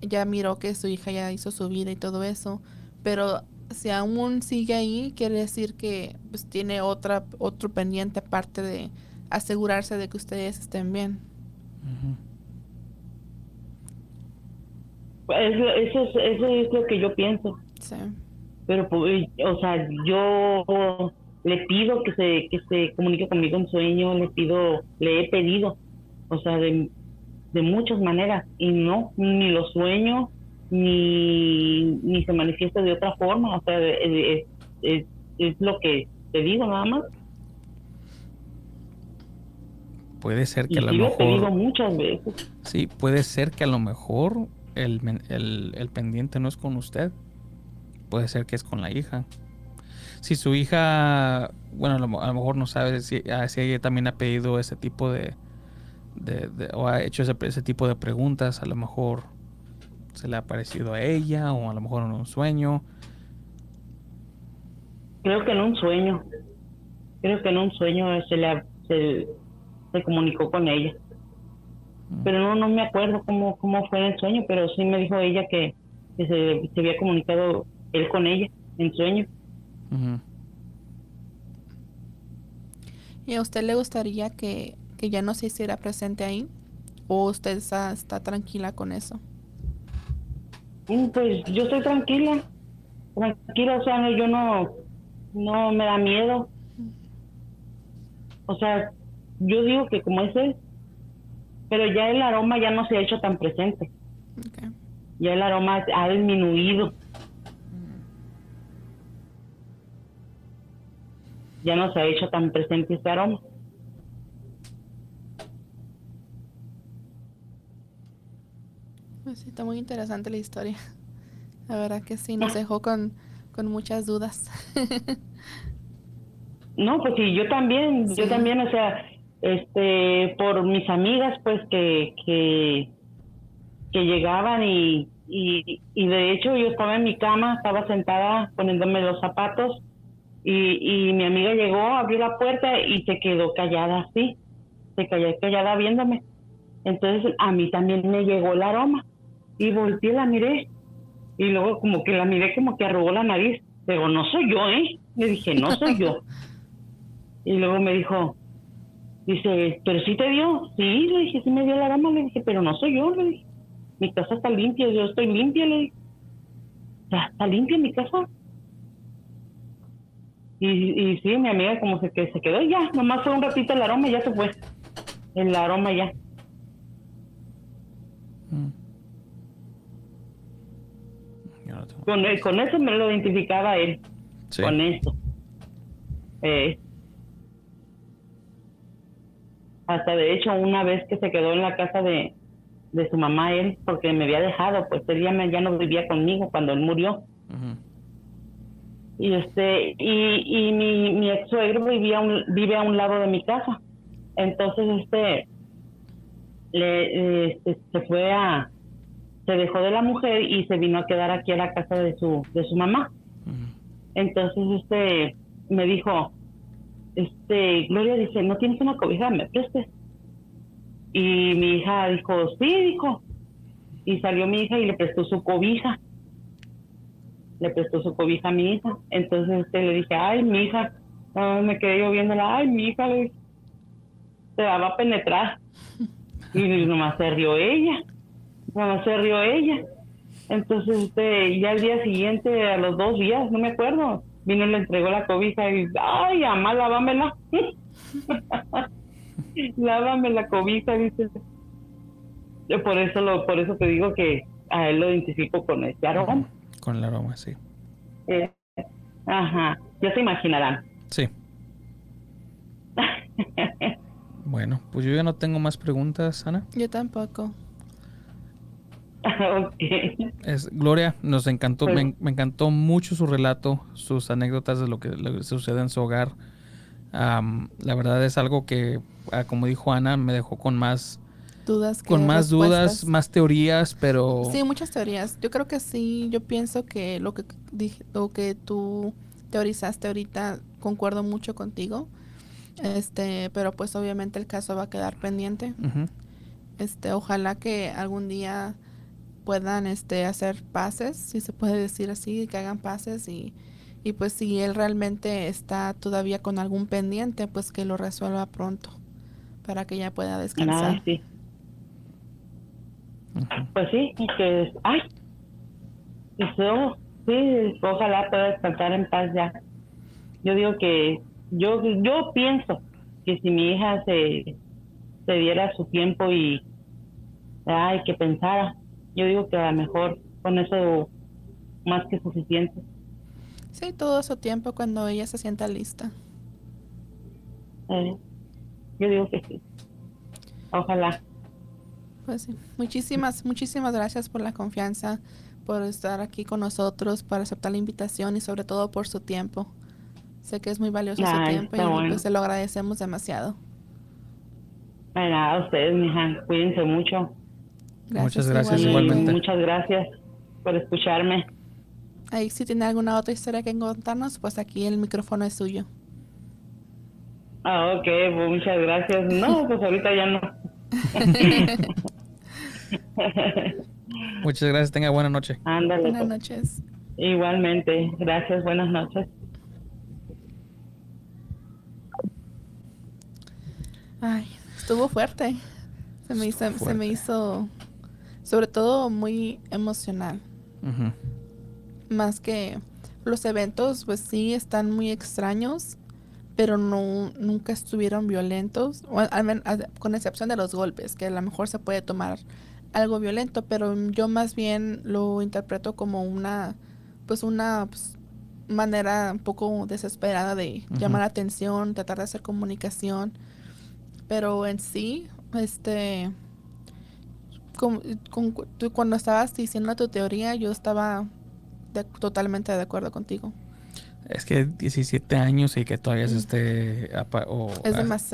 Speaker 2: ya miró que su hija ya hizo su vida y todo eso, pero si aún sigue ahí, quiere decir que pues tiene otra otro pendiente aparte de asegurarse de que ustedes estén bien.
Speaker 3: Eso, eso, eso es lo que yo pienso. Sí. Pero, pues, o sea, yo le pido que se, que se comunique conmigo en sueño, le pido, le he pedido, o sea, de, de muchas maneras, y no, ni lo sueño, ni, ni se manifiesta de otra forma, o sea, es, es, es lo que te digo nada más.
Speaker 1: Puede ser que a lo mejor.
Speaker 3: Muchas veces.
Speaker 1: Sí, puede ser que a lo mejor el, pendiente no es con usted. Puede ser que es con la hija. Si su hija, bueno, a lo, mejor no sabe si, ah, si, ella también ha pedido ese tipo de, o ha hecho ese, ese, tipo de preguntas, a lo mejor se le ha parecido a ella o a lo mejor en un sueño.
Speaker 3: Creo que en un sueño. Creo que en un sueño se le se, se comunicó con ella pero no, no me acuerdo cómo, cómo fue el sueño, pero sí me dijo ella que, se, se, había comunicado él con ella en sueño.
Speaker 2: ¿Y a usted le gustaría que, que, ya no se hiciera presente ahí? ¿O usted está, está tranquila con eso?
Speaker 3: Mm, pues yo estoy tranquila, tranquila, o sea, yo no, no me da miedo. O sea, yo digo que como es él, pero ya el aroma ya no se ha hecho tan presente. Ya el aroma ha disminuido. Ya no se ha hecho tan presente este aroma.
Speaker 2: Pues sí, está muy interesante la historia. La verdad que sí, nos dejó con, con muchas dudas.
Speaker 3: no, pues sí, yo también, yo también, o sea, este por mis amigas pues que que, llegaban y, y, de hecho yo estaba en mi cama estaba sentada poniéndome los zapatos y, y mi amiga llegó abrió la puerta y se quedó callada así se calló callada viéndome. Entonces a mí también me llegó el aroma y volteé la miré y luego como que la miré como que arrugó la nariz. Pero no soy yo eh le dije no soy yo y luego me dijo Dice, ¿pero sí te dio? Sí, le dije, sí me dio la dama, le dije, pero no soy yo, le dije. Mi casa está limpia, yo estoy limpia, le dije. ¿Está limpia mi casa? Y, y sí, mi amiga como se, que se quedó ya, nomás fue un ratito el aroma y ya se fue. El aroma ya. Mm. Con, con, eso me lo identificaba él. Con eso. Eh, hasta de hecho, una vez que se quedó en la casa de, de su mamá, él, porque me había dejado, pues él ya, ya no vivía conmigo cuando él murió. Y este y, y mi, mi ex suegro vivía un, vive a un lado de mi casa. Entonces, este, le, este, se fue a, se dejó de la mujer y se vino a quedar aquí a la casa de su, de su mamá. Entonces, este, me dijo, este, Gloria dice, ¿no tienes una cobija? ¿Me prestes? Y mi hija dijo, sí, dijo. Y salió mi hija y le prestó su cobija. Le prestó su cobija a mi hija. Entonces este, le dije, ay, mi hija, me quedé yo viéndola, ay, mi hija, le, se va a penetrar. Y nomás se rió ella. Nomás se rió ella. Entonces, este, ya el día siguiente, a los dos días, no me acuerdo, vino y le entregó la cobija y, ay, mamá, lávamela. Lávame la cobija, dice. Yo por eso lo, por eso te digo que a él lo identifico con este aroma.
Speaker 1: Con el aroma, sí.
Speaker 3: Eh, ajá, ya se imaginarán.
Speaker 1: Sí. bueno, pues yo ya no tengo más preguntas, Ana.
Speaker 2: Yo tampoco.
Speaker 3: okay.
Speaker 1: Es, Gloria, nos encantó, me, encantó mucho su relato, sus anécdotas de lo que, sucede en su hogar. la verdad es algo que, ah, como dijo Ana, me dejó con más
Speaker 2: dudas,
Speaker 1: con más dudas, más teorías, pero
Speaker 2: sí, muchas teorías. Yo creo que sí. Yo pienso que lo que dije, lo que tú teorizaste ahorita, concuerdo mucho contigo. Este, pero pues obviamente el caso va a quedar pendiente. Este, ojalá que algún día puedan este, hacer pases, si se puede decir así, que hagan pases y, y pues si él realmente está todavía con algún pendiente, pues que lo resuelva pronto para que ya pueda descansar.
Speaker 3: Ah, sí. Pues sí, que, ay, eso, sí, ojalá pueda descansar en paz ya. Yo digo que, yo, yo pienso que si mi hija se, se diera su tiempo y, ay, que pensara, yo digo que a lo mejor con eso más que suficiente.
Speaker 2: Sí, todo su tiempo cuando ella se sienta lista.
Speaker 3: Eh, yo digo que sí. Ojalá.
Speaker 2: Pues sí. Muchísimas, muchísimas gracias por la confianza, por estar aquí con nosotros, por aceptar la invitación y sobre todo por su tiempo. Sé que es muy valioso su tiempo y pues se lo agradecemos demasiado.
Speaker 3: Bueno, a ustedes, mija, cuídense mucho
Speaker 1: muchas gracias igualmente.
Speaker 3: Muchas gracias por escucharme.
Speaker 2: Ahí si tiene alguna otra historia que contarnos, pues aquí el micrófono es suyo.
Speaker 3: Ah, ok, pues muchas gracias. No, pues ahorita ya no.
Speaker 1: muchas gracias, tenga buena noche.
Speaker 2: Ándale. Buenas pues. noches.
Speaker 3: Igualmente, gracias, buenas noches.
Speaker 2: Ay, estuvo fuerte. Se me hizo, se me hizo sobre todo muy emocional. Más que los eventos, pues sí, están muy extraños, pero no nunca estuvieron violentos, con excepción de los golpes, que a lo mejor se puede tomar algo violento, pero yo más bien lo interpreto como una, pues una pues, manera un poco desesperada de llamar atención, tratar de hacer comunicación, pero en sí, este, cuando estabas diciendo tu teoría, yo estaba totalmente de acuerdo contigo.
Speaker 1: Es que 17 años y que todavía se esté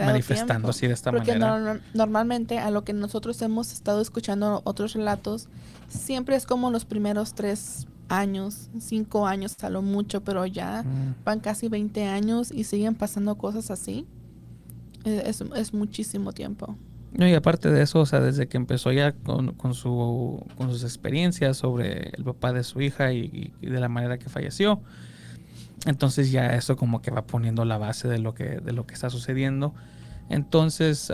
Speaker 1: manifestando así de esta manera.
Speaker 2: Porque normalmente a lo que nosotros hemos estado escuchando otros relatos, siempre es como los primeros tres años, cinco años a lo mucho, pero ya mm. van casi 20 años y siguen pasando cosas así. Es, es muchísimo tiempo.
Speaker 1: No, y aparte de eso, o sea, desde que empezó ya con, con, su, con sus experiencias sobre el papá de su hija y, de la manera que falleció, entonces ya eso como que va poniendo la base de lo que, de lo que está sucediendo. Entonces,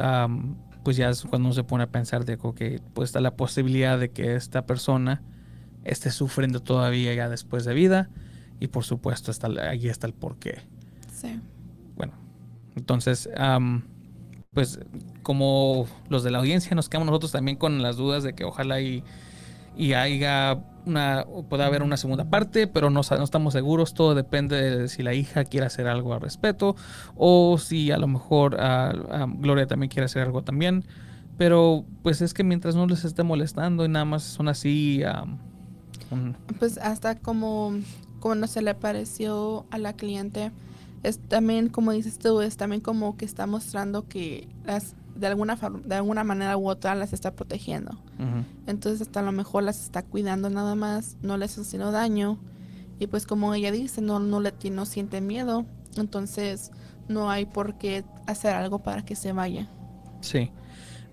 Speaker 1: pues ya es cuando uno se pone a pensar de que pues está la posibilidad de que esta persona esté sufriendo todavía ya después de vida y por supuesto está, ahí está el porqué.
Speaker 2: Sí.
Speaker 1: Bueno, entonces pues como los de la audiencia nos quedamos nosotros también con las dudas de que ojalá y, y haya una, pueda haber una segunda parte, pero no, no, estamos seguros, todo depende de si la hija quiere hacer algo al respecto o si a lo mejor Gloria también quiere hacer algo también, pero pues es que mientras no les esté molestando y nada más son así...
Speaker 2: Pues hasta como, como no se le pareció a la cliente es también, como dices tú, es también como que está mostrando que las de alguna de alguna manera u otra las está protegiendo. Entonces hasta a lo mejor las está cuidando nada más, no les haciendo daño y pues como ella dice, no no le no siente miedo. Entonces, no hay por qué hacer algo para que se vaya.
Speaker 1: Sí.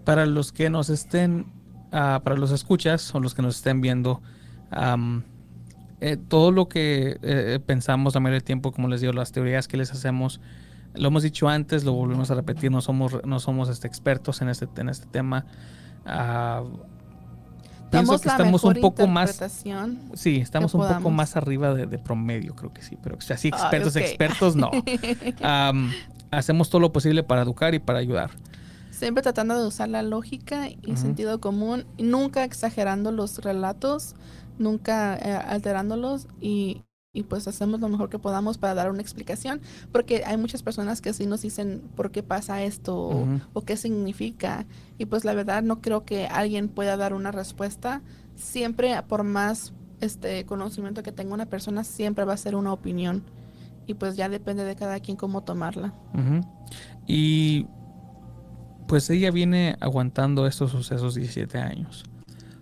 Speaker 1: Para los que nos estén, ah, para los escuchas o los que nos estén viendo, eh, todo lo que eh, pensamos la mayoría del tiempo, como les digo, las teorías que les hacemos, lo hemos dicho antes, lo volvemos a repetir, no somos, no somos este, expertos en este, en este tema. Uh, pienso que estamos un poco más. Sí, estamos un poco más arriba de, promedio, creo que sí. Pero así expertos, expertos, no. hacemos todo lo posible para educar y para ayudar.
Speaker 2: Siempre tratando de usar la lógica y sentido común, nunca exagerando los relatos, nunca eh, alterándolos y, y pues hacemos lo mejor que podamos para dar una explicación, porque hay muchas personas que sí nos dicen por qué pasa esto o, qué significa, y pues la verdad no creo que alguien pueda dar una respuesta. Siempre, por más este conocimiento que tenga una persona, siempre va a ser una opinión, y pues ya depende de cada quien cómo tomarla.
Speaker 1: Y pues ella viene aguantando estos sucesos 17 años.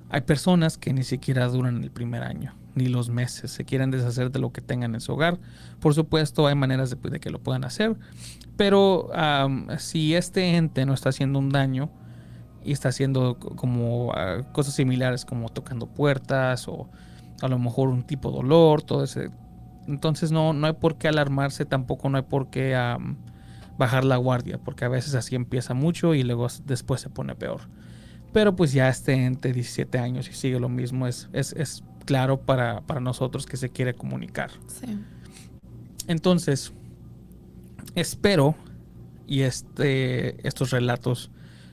Speaker 1: Hay personas que ni siquiera duran el primer año ni los meses. Se quieren deshacer de lo que tengan en su hogar. Por supuesto, hay maneras de, que lo puedan hacer. Pero si este ente no está haciendo un daño y está haciendo como ah, cosas similares como tocando puertas o a lo mejor un tipo de dolor, todo ese. Entonces no, no hay por qué alarmarse, tampoco no hay por qué bajar la guardia, porque a veces así empieza mucho y luego después se pone peor. Pero pues ya este ente 17 años y sigue lo mismo, es, es, es claro para, nosotros que se quiere comunicar. Entonces, espero y este, estos relatos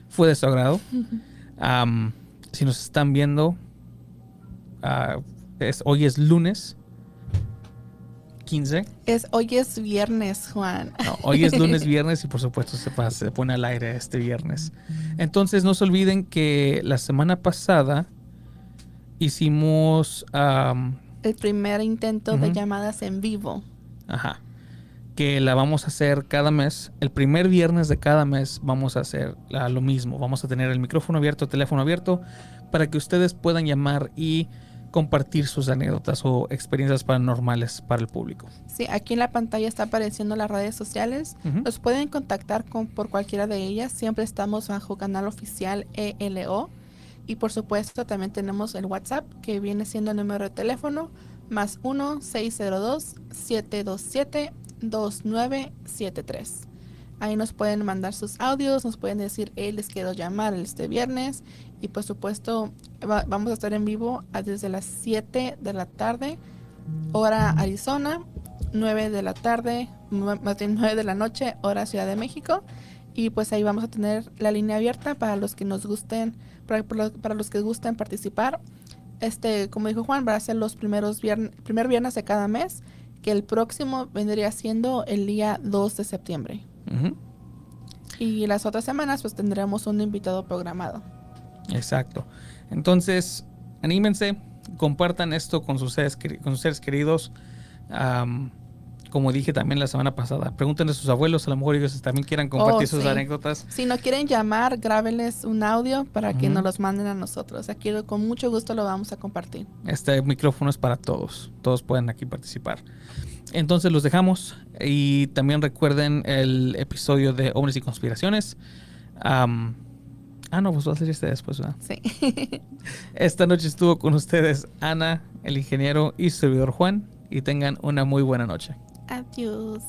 Speaker 1: fue de su agrado. si nos están viendo, ah, es, hoy es lunes 15.
Speaker 2: Es, hoy es viernes, Juan.
Speaker 1: hoy es lunes, viernes y por supuesto se, se pone al aire este viernes. Entonces no se olviden que la semana pasada hicimos...
Speaker 2: el primer intento de llamadas en vivo.
Speaker 1: Ajá. Que la vamos a hacer cada mes. El primer viernes de cada mes vamos a hacer lo mismo. Vamos a tener el micrófono abierto, el teléfono abierto, para que ustedes puedan llamar y compartir sus anécdotas o experiencias paranormales para el público.
Speaker 2: Sí, aquí en la pantalla está apareciendo las redes sociales. Nos pueden contactar con, por cualquiera de ellas. Siempre estamos bajo canal oficial ELO. Y por supuesto también tenemos el WhatsApp que viene siendo el número de teléfono más 1-602-727-2973. Ahí nos pueden mandar sus audios, nos pueden decir, hey, les quiero llamar este viernes. Y por supuesto vamos a estar en vivo desde las 7 de la tarde, hora Arizona, 9 de la tarde, más bien 9 de la noche, hora Ciudad de México. Y pues ahí vamos a tener la línea abierta para los que nos gusten para, los que gusten participar. Este, como dijo Juan, va a ser los primeros viernes, primer viernes de cada mes, que el próximo vendría siendo el día 2 de septiembre. Y las otras semanas pues tendremos un invitado programado.
Speaker 1: Exacto. Entonces, anímense, compartan esto con sus seres, con sus seres queridos como dije también la semana pasada, pregúntenle a sus abuelos, a lo mejor ellos también quieran compartir oh, sus anécdotas.
Speaker 2: Si no quieren llamar, grábenles un audio para que nos los manden a nosotros. Aquí con mucho gusto lo vamos a compartir.
Speaker 1: Este micrófono es para todos, todos pueden aquí participar. Entonces los dejamos y también recuerden el episodio de Hombres y Conspiraciones. Ah, no, pues va a ser este después, ¿verdad?
Speaker 2: Sí.
Speaker 1: Esta noche estuvo con ustedes Ana, el ingeniero y servidor Juan y tengan una muy buena noche.
Speaker 2: Adiós.